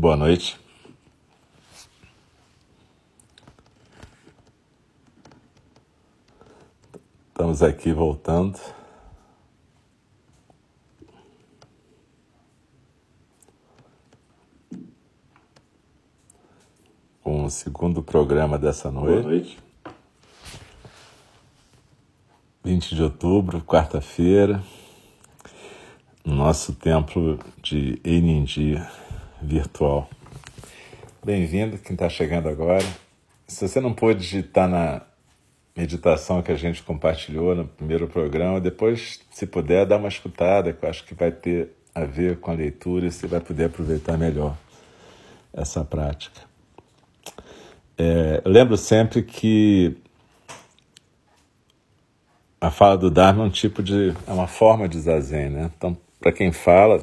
Boa noite. Estamos aqui voltando. Com o segundo programa dessa noite. Boa noite. 20 de outubro, quarta-feira, no nosso templo de Enindi virtual. Bem-vindo, quem está chegando agora. Se você não pôde estar na meditação que a gente compartilhou no primeiro programa, depois, se puder, dá uma escutada, que eu acho que vai ter a ver com a leitura e você vai poder aproveitar melhor essa prática. É, eu lembro sempre que a fala do Dharma é um tipo de. é uma forma de zazen, né? Então, para quem fala,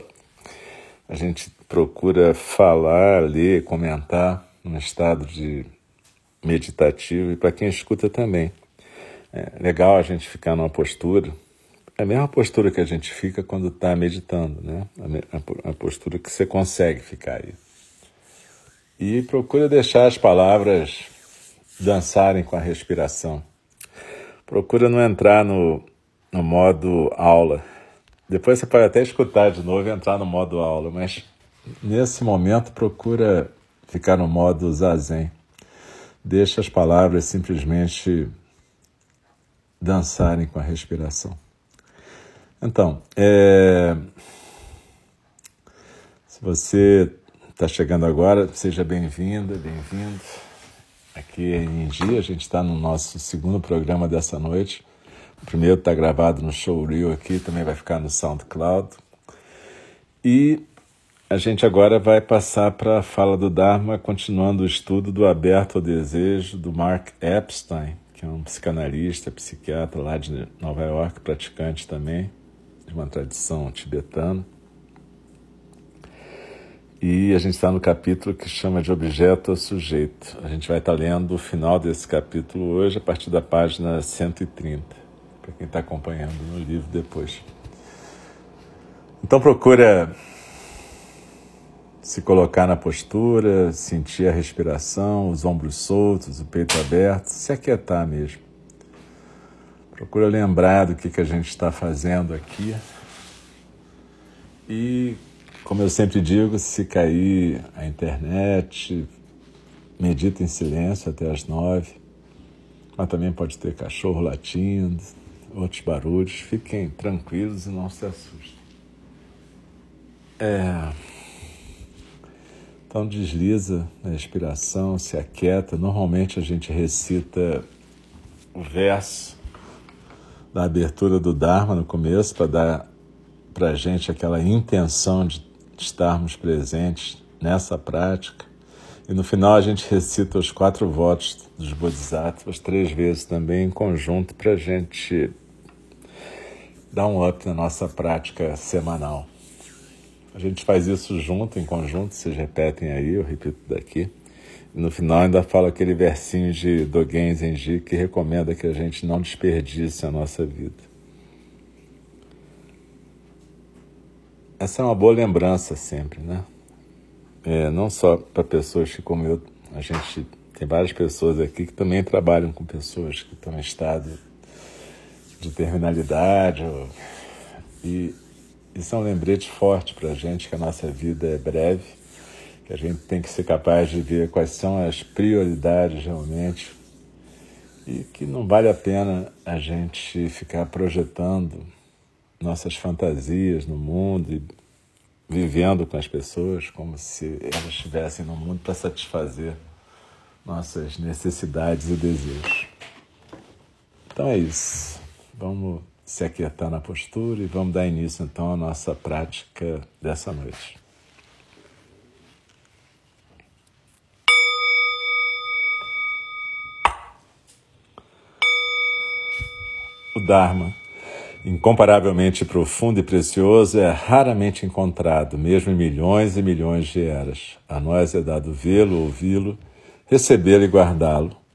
a gente procura falar, ler, comentar num estado de meditativo e para quem escuta também. É legal a gente ficar numa postura, é a mesma postura que a gente fica quando está meditando, né? A, postura que você consegue ficar aí. E procura deixar as palavras dançarem com a respiração. Procura não entrar no, no modo aula. Depois você pode até escutar de novo e entrar no modo aula, mas nesse momento procura ficar no modo zazen. Deixa as palavras simplesmente dançarem com a respiração. Então, é... se você está chegando agora, seja bem-vinda, bem-vindo. Aqui em dia, a gente está no nosso segundo programa dessa noite. O primeiro está gravado no Showreel aqui, também vai ficar no SoundCloud. E a gente agora vai passar para a fala do Dharma, continuando o estudo do Aberto ao Desejo, do Mark Epstein, que é um psicanalista, psiquiatra lá de Nova York, praticante também, de uma tradição tibetana. E a gente está no capítulo que chama de objeto ou sujeito. A gente vai estar tá lendo o final desse capítulo hoje, a partir da página 130, para quem está acompanhando no livro depois. Então procura se colocar na postura, sentir a respiração, os ombros soltos, o peito aberto, se aquietar mesmo. Procura lembrar do que, que a gente está fazendo aqui. E como eu sempre digo, se cair a internet, medita em silêncio até as nove. Mas também pode ter cachorro latindo, outros barulhos. Fiquem tranquilos e não se assustem. É... Então desliza na respiração, se aquieta. Normalmente a gente recita o verso da abertura do Dharma no começo para dar para a gente aquela intenção de estarmos presentes nessa prática. E no final a gente recita os quatro votos dos Bodhisattvas três vezes também em conjunto para a gente dar um up na nossa prática semanal. A gente faz isso junto, em conjunto, vocês repetem aí, eu repito daqui. E no final ainda fala aquele versinho de Dogen Zenji que recomenda que a gente não desperdice a nossa vida. essa é uma boa lembrança sempre, né? É, não só para pessoas que, como eu, a gente tem várias pessoas aqui que também trabalham com pessoas que estão em estado de terminalidade. Ou, e isso é um lembrete forte para a gente que a nossa vida é breve, que a gente tem que ser capaz de ver quais são as prioridades realmente e que não vale a pena a gente ficar projetando nossas fantasias no mundo e vivendo com as pessoas como se elas estivessem no mundo para satisfazer nossas necessidades e desejos. Então é isso. Vamos se aquietar na postura e vamos dar início então à nossa prática dessa noite. O Dharma incomparavelmente profundo e precioso, é raramente encontrado, mesmo em milhões e milhões de eras. A nós é dado vê-lo, ouvi-lo, recebê-lo e guardá-lo.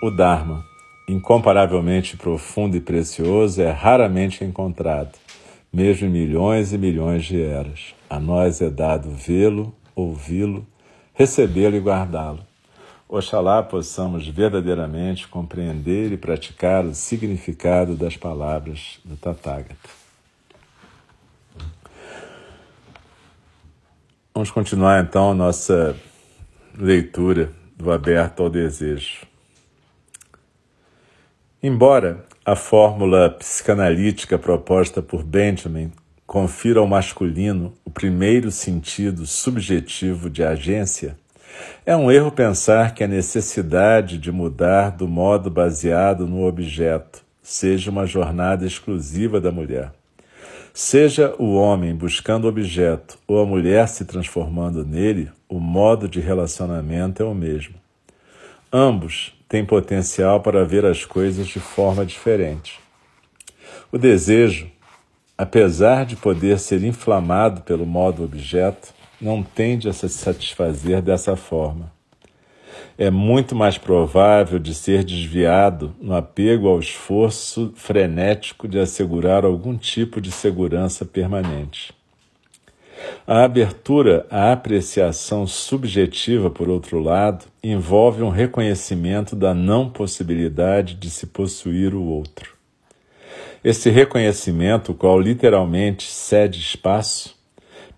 O Dharma, incomparavelmente profundo e precioso, é raramente encontrado, mesmo em milhões e milhões de eras. A nós é dado vê-lo, ouvi-lo, recebê-lo e guardá-lo. Oxalá possamos verdadeiramente compreender e praticar o significado das palavras do Tathagata. Vamos continuar então a nossa leitura do Aberto ao Desejo. Embora a fórmula psicanalítica proposta por Benjamin confira ao masculino o primeiro sentido subjetivo de agência, é um erro pensar que a necessidade de mudar do modo baseado no objeto seja uma jornada exclusiva da mulher. Seja o homem buscando objeto ou a mulher se transformando nele, o modo de relacionamento é o mesmo. Ambos têm potencial para ver as coisas de forma diferente. O desejo, apesar de poder ser inflamado pelo modo objeto, não tende a se satisfazer dessa forma é muito mais provável de ser desviado no apego ao esforço frenético de assegurar algum tipo de segurança permanente. A abertura à apreciação subjetiva, por outro lado, envolve um reconhecimento da não possibilidade de se possuir o outro. Esse reconhecimento, qual literalmente cede espaço,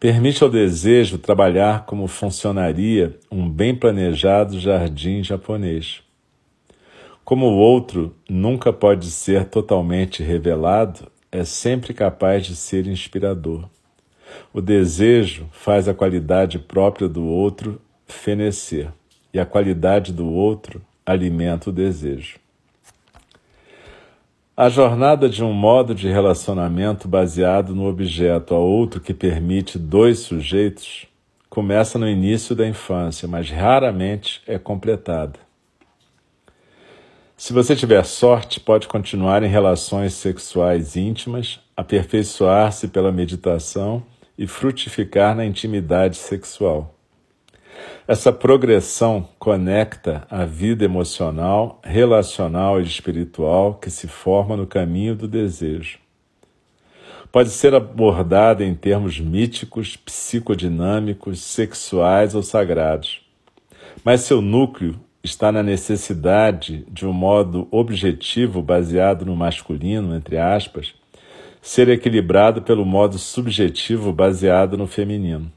Permite ao desejo trabalhar como funcionaria um bem planejado jardim japonês. Como o outro nunca pode ser totalmente revelado, é sempre capaz de ser inspirador. O desejo faz a qualidade própria do outro fenecer, e a qualidade do outro alimenta o desejo. A jornada de um modo de relacionamento baseado no objeto a outro que permite dois sujeitos começa no início da infância, mas raramente é completada. Se você tiver sorte, pode continuar em relações sexuais íntimas, aperfeiçoar-se pela meditação e frutificar na intimidade sexual. Essa progressão conecta a vida emocional, relacional e espiritual que se forma no caminho do desejo. Pode ser abordada em termos míticos, psicodinâmicos, sexuais ou sagrados, mas seu núcleo está na necessidade de um modo objetivo baseado no masculino, entre aspas, ser equilibrado pelo modo subjetivo baseado no feminino.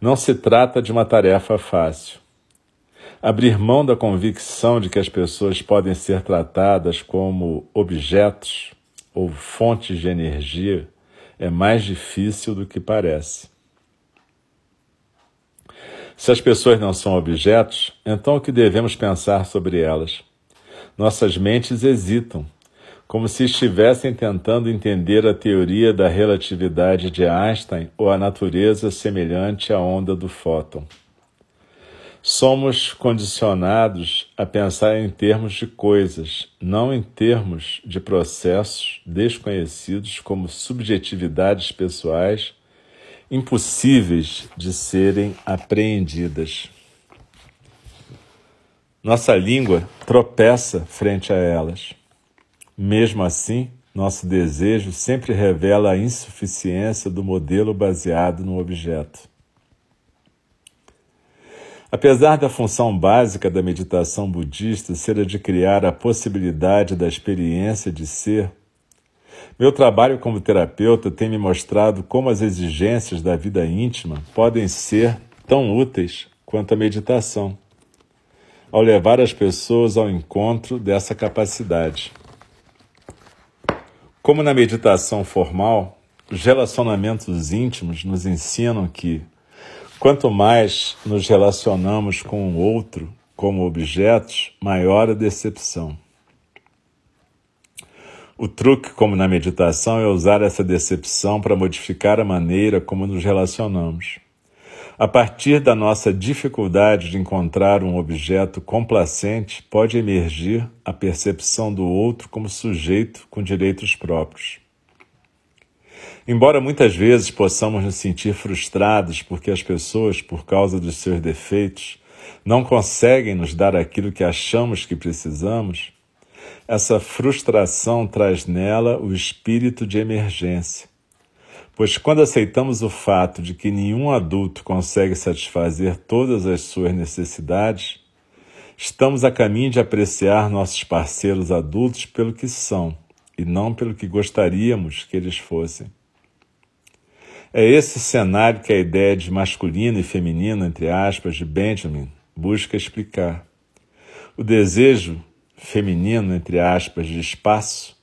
Não se trata de uma tarefa fácil. Abrir mão da convicção de que as pessoas podem ser tratadas como objetos ou fontes de energia é mais difícil do que parece. Se as pessoas não são objetos, então o que devemos pensar sobre elas? Nossas mentes hesitam como se estivessem tentando entender a teoria da relatividade de Einstein ou a natureza semelhante à onda do fóton. Somos condicionados a pensar em termos de coisas, não em termos de processos desconhecidos como subjetividades pessoais impossíveis de serem apreendidas. Nossa língua tropeça frente a elas. Mesmo assim, nosso desejo sempre revela a insuficiência do modelo baseado no objeto. Apesar da função básica da meditação budista ser a de criar a possibilidade da experiência de ser, meu trabalho como terapeuta tem me mostrado como as exigências da vida íntima podem ser tão úteis quanto a meditação, ao levar as pessoas ao encontro dessa capacidade. Como na meditação formal, os relacionamentos íntimos nos ensinam que, quanto mais nos relacionamos com o outro como objetos, maior a decepção. O truque, como na meditação, é usar essa decepção para modificar a maneira como nos relacionamos. A partir da nossa dificuldade de encontrar um objeto complacente, pode emergir a percepção do outro como sujeito com direitos próprios. Embora muitas vezes possamos nos sentir frustrados porque as pessoas, por causa dos seus defeitos, não conseguem nos dar aquilo que achamos que precisamos, essa frustração traz nela o espírito de emergência Pois quando aceitamos o fato de que nenhum adulto consegue satisfazer todas as suas necessidades, estamos a caminho de apreciar nossos parceiros adultos pelo que são e não pelo que gostaríamos que eles fossem. É esse cenário que a ideia de masculino e feminino, entre aspas, de Benjamin busca explicar. O desejo feminino, entre aspas, de espaço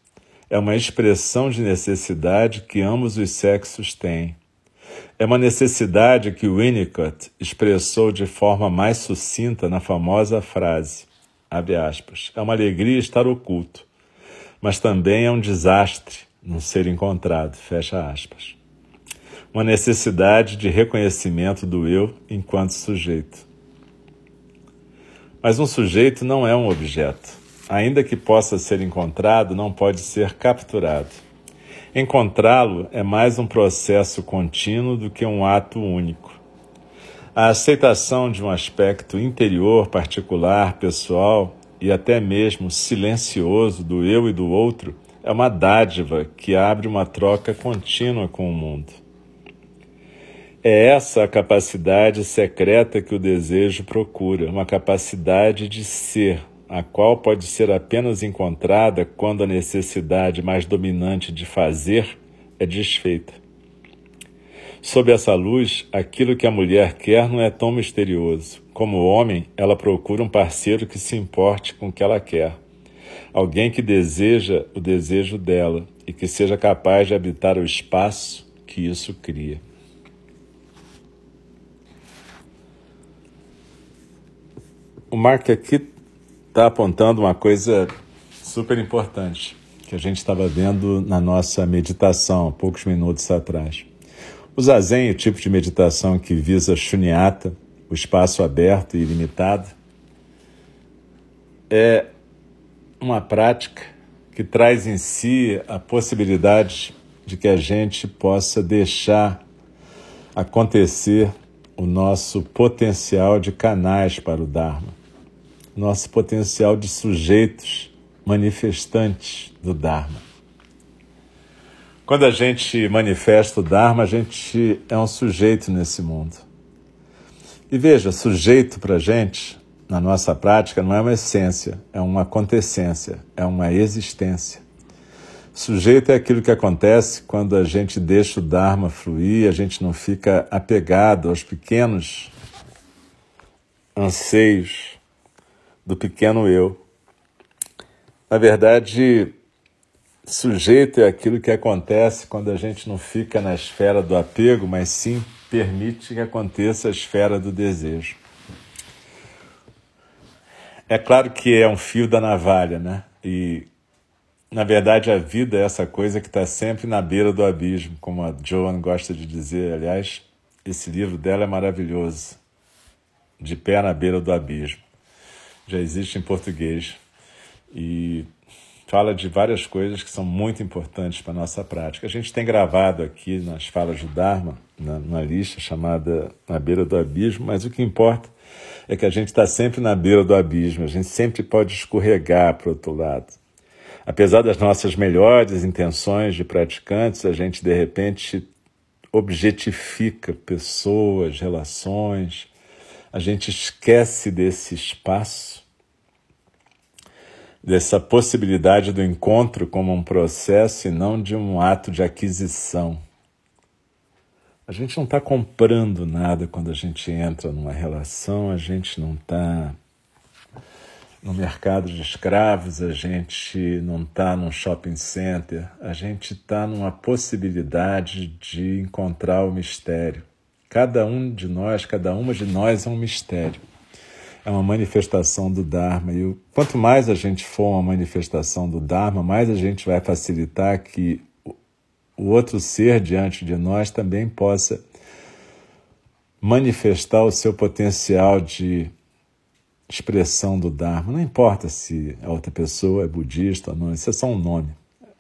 é uma expressão de necessidade que ambos os sexos têm. É uma necessidade que Winnicott expressou de forma mais sucinta na famosa frase, aspas, é uma alegria estar oculto, mas também é um desastre não ser encontrado, fecha aspas. Uma necessidade de reconhecimento do eu enquanto sujeito. Mas um sujeito não é um objeto ainda que possa ser encontrado, não pode ser capturado. Encontrá-lo é mais um processo contínuo do que um ato único. A aceitação de um aspecto interior, particular, pessoal e até mesmo silencioso do eu e do outro é uma dádiva que abre uma troca contínua com o mundo. É essa a capacidade secreta que o desejo procura, uma capacidade de ser, a qual pode ser apenas encontrada quando a necessidade mais dominante de fazer é desfeita. Sob essa luz, aquilo que a mulher quer não é tão misterioso. Como homem, ela procura um parceiro que se importe com o que ela quer. Alguém que deseja o desejo dela e que seja capaz de habitar o espaço que isso cria. O Mark aqui está apontando uma coisa super importante que a gente estava vendo na nossa meditação há poucos minutos atrás. O zazen, o tipo de meditação que visa shunyata, o espaço aberto e ilimitado, é uma prática que traz em si a possibilidade de que a gente possa deixar acontecer o nosso potencial de canais para o Dharma nosso potencial de sujeitos manifestantes do Dharma. Quando a gente manifesta o Dharma, a gente é um sujeito nesse mundo. E veja, sujeito para a gente, na nossa prática, não é uma essência, é uma acontecência, é uma existência. Sujeito é aquilo que acontece quando a gente deixa o Dharma fluir, a gente não fica apegado aos pequenos anseios do pequeno eu. Na verdade, sujeito é aquilo que acontece quando a gente não fica na esfera do apego, mas sim permite que aconteça a esfera do desejo. É claro que é um fio da navalha, né? E na verdade a vida é essa coisa que está sempre na beira do abismo, como a Joan gosta de dizer. Aliás, esse livro dela é maravilhoso, de pé na beira do abismo já existe em português e fala de várias coisas que são muito importantes para a nossa prática. A gente tem gravado aqui nas falas do Dharma, na, numa lista chamada Na Beira do Abismo, mas o que importa é que a gente está sempre na beira do abismo, a gente sempre pode escorregar para o outro lado. Apesar das nossas melhores intenções de praticantes, a gente de repente objetifica pessoas, relações, a gente esquece desse espaço, dessa possibilidade do encontro como um processo e não de um ato de aquisição. A gente não está comprando nada quando a gente entra numa relação, a gente não está no mercado de escravos, a gente não está num shopping center, a gente está numa possibilidade de encontrar o mistério. Cada um de nós, cada uma de nós é um mistério. É uma manifestação do Dharma. E quanto mais a gente for uma manifestação do Dharma, mais a gente vai facilitar que o outro ser diante de nós também possa manifestar o seu potencial de expressão do Dharma. Não importa se a outra pessoa é budista ou não, isso é só um nome.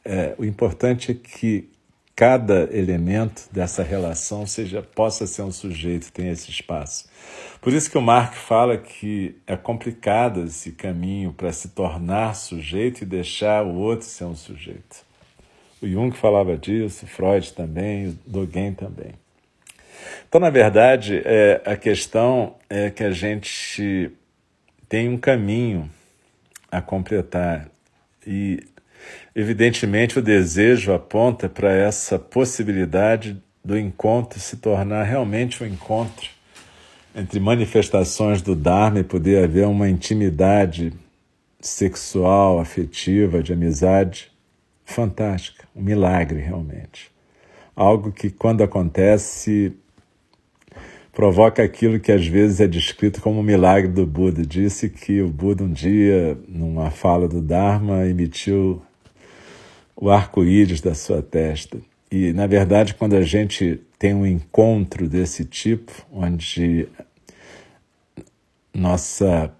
É, o importante é que cada elemento dessa relação seja possa ser um sujeito, tenha esse espaço. Por isso que o Mark fala que é complicado esse caminho para se tornar sujeito e deixar o outro ser um sujeito. O Jung falava disso, Freud também, Dogen também. Então, na verdade, é, a questão é que a gente tem um caminho a completar e, evidentemente, o desejo aponta para essa possibilidade do encontro se tornar realmente um encontro entre manifestações do Dharma e poder haver uma intimidade sexual, afetiva, de amizade fantástica, um milagre realmente. Algo que, quando acontece, provoca aquilo que às vezes é descrito como o milagre do Buda. Disse que o Buda um dia, numa fala do Dharma, emitiu o arco-íris da sua testa. E, na verdade, quando a gente tem um encontro desse tipo, onde nossa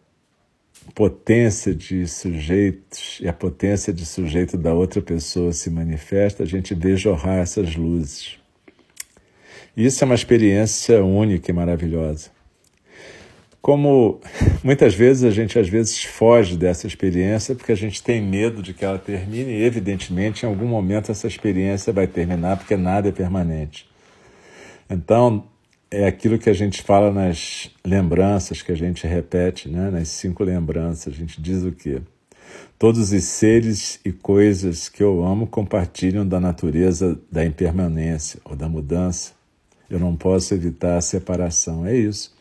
potência de sujeitos e a potência de sujeito da outra pessoa se manifesta, a gente vê jorrar essas luzes. Isso é uma experiência única e maravilhosa. Como muitas vezes a gente às vezes foge dessa experiência porque a gente tem medo de que ela termine e evidentemente em algum momento essa experiência vai terminar porque nada é permanente. Então, é aquilo que a gente fala nas lembranças que a gente repete, né? Nas cinco lembranças, a gente diz o quê? Todos os seres e coisas que eu amo compartilham da natureza da impermanência ou da mudança eu não posso evitar a separação. É isso.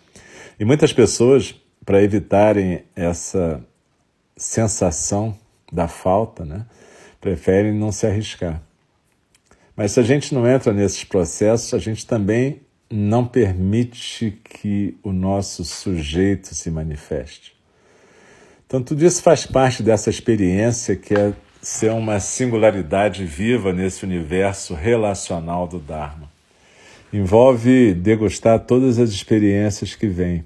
E muitas pessoas, para evitarem essa sensação da falta, né, preferem não se arriscar. Mas se a gente não entra nesses processos, a gente também não permite que o nosso sujeito se manifeste. Então, tudo isso faz parte dessa experiência que é ser uma singularidade viva nesse universo relacional do Dharma envolve degustar todas as experiências que vêm: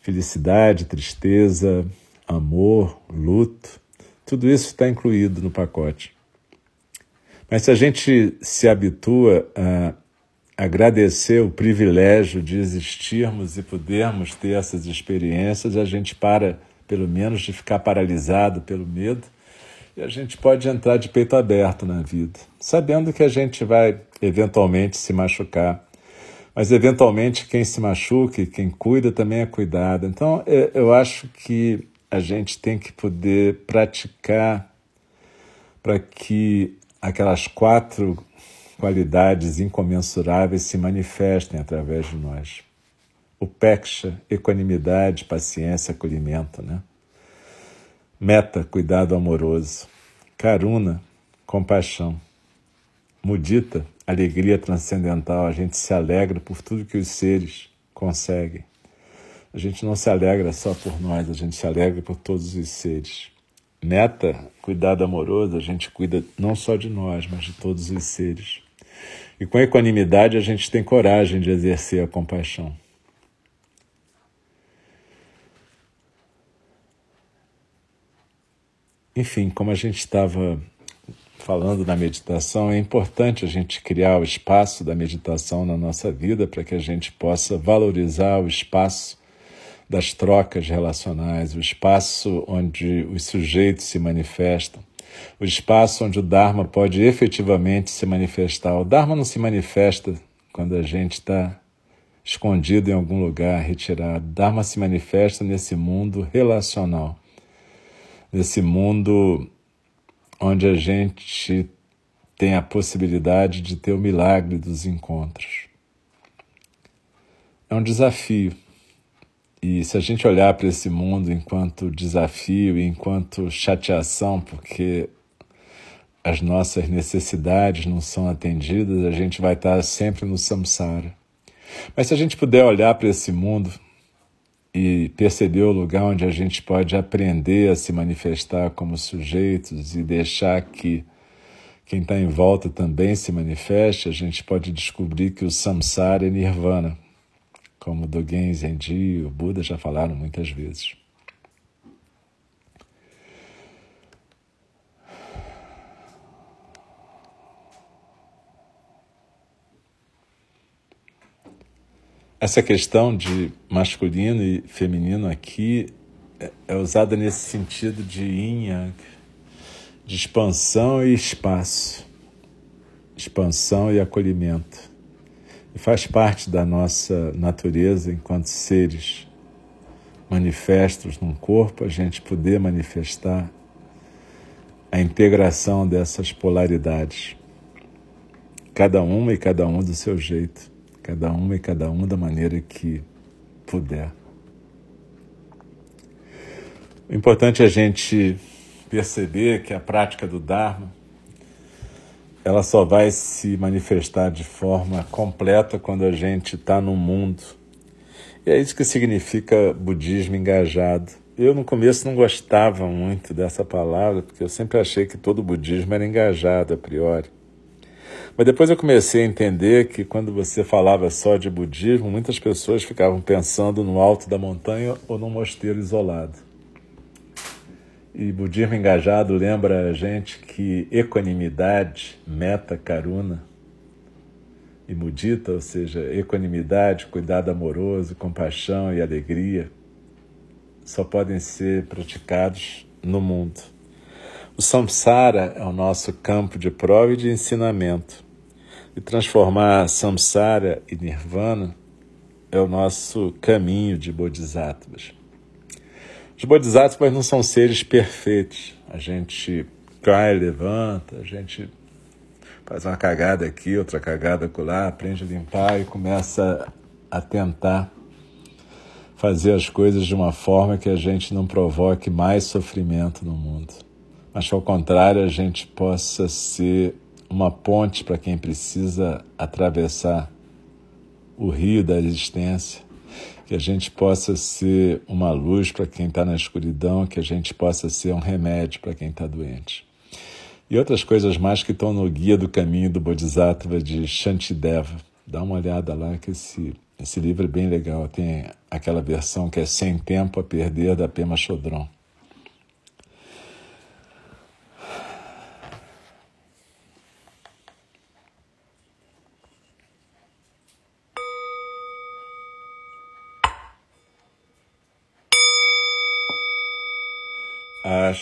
felicidade, tristeza, amor, luto, tudo isso está incluído no pacote. Mas se a gente se habitua a agradecer o privilégio de existirmos e podermos ter essas experiências, a gente para, pelo menos, de ficar paralisado pelo medo e a gente pode entrar de peito aberto na vida, sabendo que a gente vai eventualmente se machucar. Mas eventualmente quem se machuca e quem cuida também é cuidado. Então é, eu acho que a gente tem que poder praticar para que aquelas quatro qualidades incomensuráveis se manifestem através de nós. O peksha, equanimidade, paciência, acolhimento, né? Meta, cuidado amoroso. Karuna, compaixão. Mudita, alegria transcendental. A gente se alegra por tudo que os seres conseguem. A gente não se alegra só por nós, a gente se alegra por todos os seres. Meta, cuidado amoroso, a gente cuida não só de nós, mas de todos os seres. E com equanimidade a gente tem coragem de exercer a compaixão. Enfim, como a gente estava falando na meditação, é importante a gente criar o espaço da meditação na nossa vida para que a gente possa valorizar o espaço das trocas relacionais, o espaço onde os sujeitos se manifestam, o espaço onde o Dharma pode efetivamente se manifestar. O Dharma não se manifesta quando a gente está escondido em algum lugar, retirado. O Dharma se manifesta nesse mundo relacional nesse mundo onde a gente tem a possibilidade de ter o milagre dos encontros. É um desafio. E se a gente olhar para esse mundo enquanto desafio e enquanto chateação, porque as nossas necessidades não são atendidas, a gente vai estar sempre no samsara. Mas se a gente puder olhar para esse mundo e perceber o lugar onde a gente pode aprender a se manifestar como sujeitos e deixar que quem está em volta também se manifeste, a gente pode descobrir que o samsara é nirvana, como Dogen Zenji e o Buda já falaram muitas vezes. Essa questão de masculino e feminino aqui é, é usada nesse sentido de yin yang, de expansão e espaço, expansão e acolhimento. E faz parte da nossa natureza enquanto seres manifestos num corpo, a gente poder manifestar a integração dessas polaridades, cada uma e cada um do seu jeito cada uma e cada um da maneira que puder. O importante é a gente perceber que a prática do Dharma ela só vai se manifestar de forma completa quando a gente está no mundo. E é isso que significa budismo engajado. Eu no começo não gostava muito dessa palavra, porque eu sempre achei que todo budismo era engajado a priori. Mas depois eu comecei a entender que quando você falava só de budismo, muitas pessoas ficavam pensando no alto da montanha ou num mosteiro isolado. E budismo engajado lembra a gente que equanimidade, meta, karuna e mudita, ou seja, equanimidade, cuidado amoroso, compaixão e alegria, só podem ser praticados no mundo. O samsara é o nosso campo de prova e de ensinamento e transformar samsara e nirvana é o nosso caminho de bodhisattvas. Os bodhisattvas não são seres perfeitos. A gente cai, levanta, a gente faz uma cagada aqui, outra cagada lá, aprende a limpar e começa a tentar fazer as coisas de uma forma que a gente não provoque mais sofrimento no mundo. Mas, ao contrário, a gente possa ser uma ponte para quem precisa atravessar o rio da existência, que a gente possa ser uma luz para quem está na escuridão, que a gente possa ser um remédio para quem está doente. E outras coisas mais que estão no Guia do Caminho do Bodhisattva de Shantideva. Dá uma olhada lá que esse, esse livro é bem legal. Tem aquela versão que é Sem Tempo a Perder, da Pema Chodron.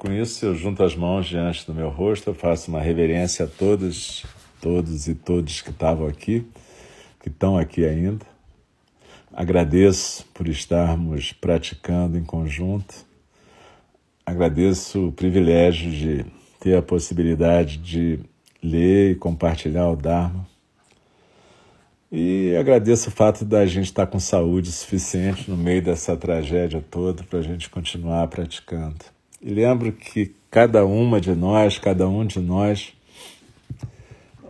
Com isso, eu junto as mãos diante do meu rosto, eu faço uma reverência a todos, todos e todos que estavam aqui, que estão aqui ainda. Agradeço por estarmos praticando em conjunto. Agradeço o privilégio de ter a possibilidade de ler e compartilhar o Dharma e agradeço o fato da gente estar com saúde suficiente no meio dessa tragédia toda para a gente continuar praticando. E lembro que cada uma de nós, cada um de nós,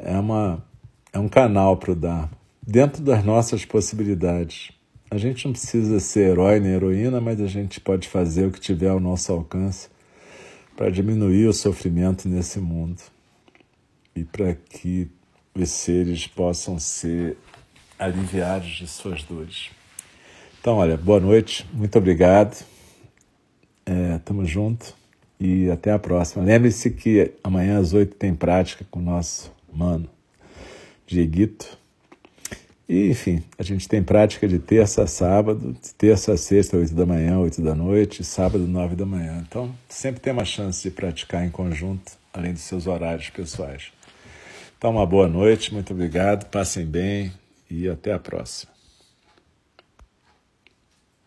é, uma, é um canal para o Dharma, dentro das nossas possibilidades. A gente não precisa ser herói nem heroína, mas a gente pode fazer o que tiver ao nosso alcance para diminuir o sofrimento nesse mundo e para que os seres possam ser aliviados de suas dores. Então, olha, boa noite, muito obrigado, é, tamo junto e até a próxima. Lembre-se que amanhã às oito tem prática com o nosso mano Dieguito. E, enfim, a gente tem prática de terça a sábado, de terça a sexta, oito da manhã, oito da noite, sábado, nove da manhã. Então, sempre tem uma chance de praticar em conjunto, além dos seus horários pessoais. Então, uma boa noite, muito obrigado, passem bem, e até a próxima.